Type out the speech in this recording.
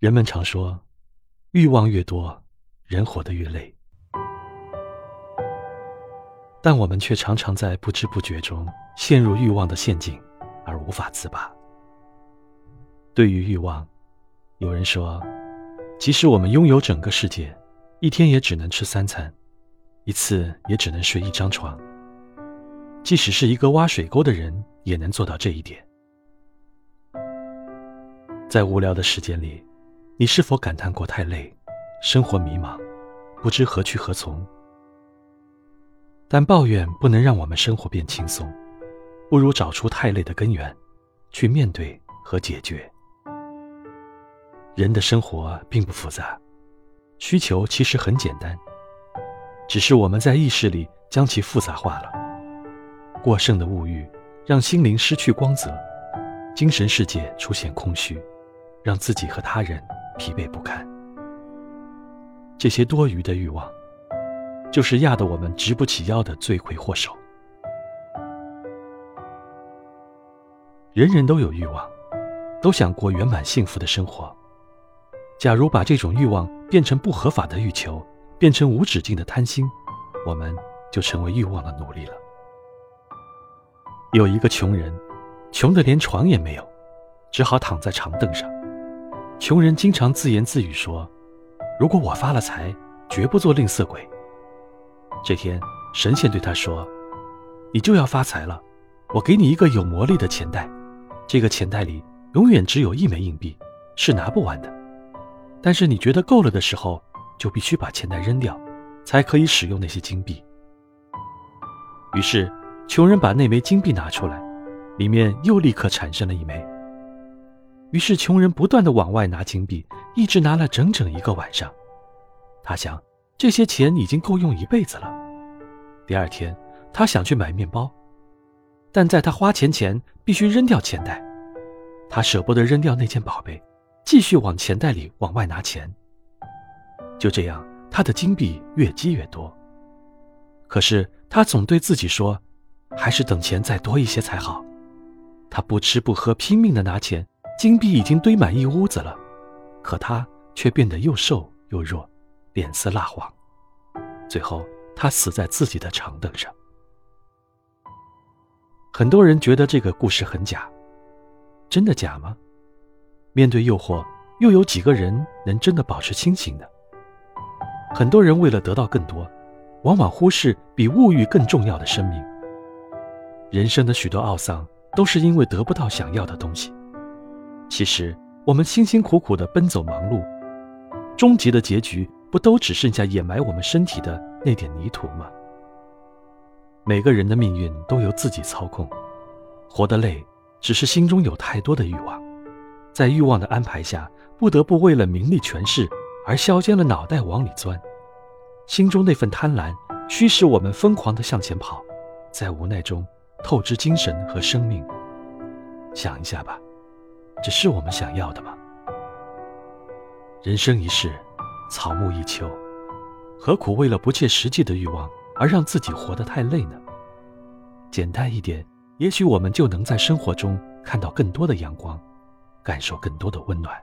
人们常说，欲望越多，人活得越累。但我们却常常在不知不觉中陷入欲望的陷阱，而无法自拔。对于欲望，有人说，即使我们拥有整个世界，一天也只能吃三餐，一次也只能睡一张床。即使是一个挖水沟的人，也能做到这一点。在无聊的时间里。你是否感叹过太累，生活迷茫，不知何去何从？但抱怨不能让我们生活变轻松，不如找出太累的根源，去面对和解决。人的生活并不复杂，需求其实很简单，只是我们在意识里将其复杂化了。过剩的物欲让心灵失去光泽，精神世界出现空虚，让自己和他人。疲惫不堪，这些多余的欲望，就是压得我们直不起腰的罪魁祸首。人人都有欲望，都想过圆满幸福的生活。假如把这种欲望变成不合法的欲求，变成无止境的贪心，我们就成为欲望的奴隶了。有一个穷人，穷得连床也没有，只好躺在长凳上。穷人经常自言自语说：“如果我发了财，绝不做吝啬鬼。”这天，神仙对他说：“你就要发财了，我给你一个有魔力的钱袋，这个钱袋里永远只有一枚硬币，是拿不完的。但是你觉得够了的时候，就必须把钱袋扔掉，才可以使用那些金币。”于是，穷人把那枚金币拿出来，里面又立刻产生了一枚。于是，穷人不断的往外拿金币，一直拿了整整一个晚上。他想，这些钱已经够用一辈子了。第二天，他想去买面包，但在他花钱前必须扔掉钱袋。他舍不得扔掉那件宝贝，继续往钱袋里往外拿钱。就这样，他的金币越积越多。可是，他总对自己说，还是等钱再多一些才好。他不吃不喝，拼命的拿钱。金币已经堆满一屋子了，可他却变得又瘦又弱，脸色蜡黄。最后，他死在自己的长凳上。很多人觉得这个故事很假，真的假吗？面对诱惑，又有几个人能真的保持清醒呢？很多人为了得到更多，往往忽视比物欲更重要的生命。人生的许多懊丧，都是因为得不到想要的东西。其实，我们辛辛苦苦的奔走忙碌，终极的结局不都只剩下掩埋我们身体的那点泥土吗？每个人的命运都由自己操控，活得累，只是心中有太多的欲望，在欲望的安排下，不得不为了名利权势而削尖了脑袋往里钻，心中那份贪婪驱使我们疯狂地向前跑，在无奈中透支精神和生命。想一下吧。这是我们想要的吗？人生一世，草木一秋，何苦为了不切实际的欲望而让自己活得太累呢？简单一点，也许我们就能在生活中看到更多的阳光，感受更多的温暖。